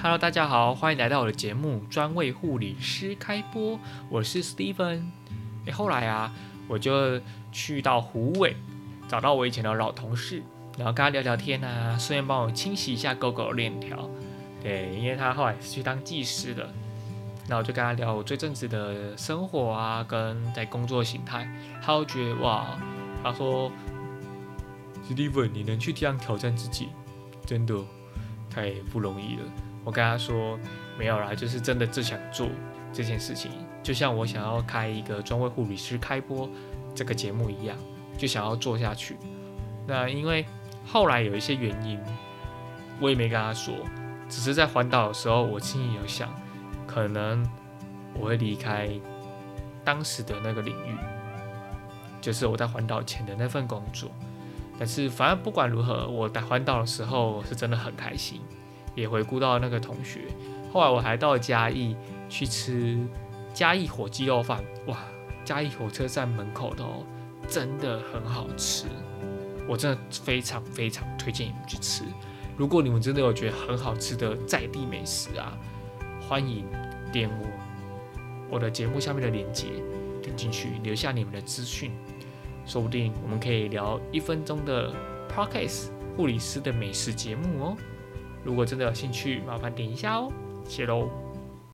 Hello，大家好，欢迎来到我的节目《专为护理师开播》，我是 Steven。诶，后来啊，我就去到湖尾，找到我以前的老同事，然后跟他聊聊天啊，顺便帮我清洗一下狗狗的链条。对，因为他后来是去当技师的，那我就跟他聊我最正直的生活啊，跟在工作形态。他就觉得哇，他说，Steven，你能去这样挑战自己，真的太不容易了。我跟他说没有啦，就是真的只想做这件事情，就像我想要开一个专为护理师开播这个节目一样，就想要做下去。那因为后来有一些原因，我也没跟他说，只是在环岛的时候，我心里有想，可能我会离开当时的那个领域，就是我在环岛前的那份工作。但是反正不管如何，我在环岛的时候是真的很开心。也回顾到那个同学，后来我还到嘉义去吃嘉义火鸡肉饭，哇！嘉义火车站门口的哦，真的很好吃，我真的非常非常推荐你们去吃。如果你们真的有觉得很好吃的在地美食啊，欢迎点我我的节目下面的链接，点进去留下你们的资讯，说不定我们可以聊一分钟的 podcast 护理师的美食节目哦。如果真的有兴趣，麻烦点一下哦，谢喽。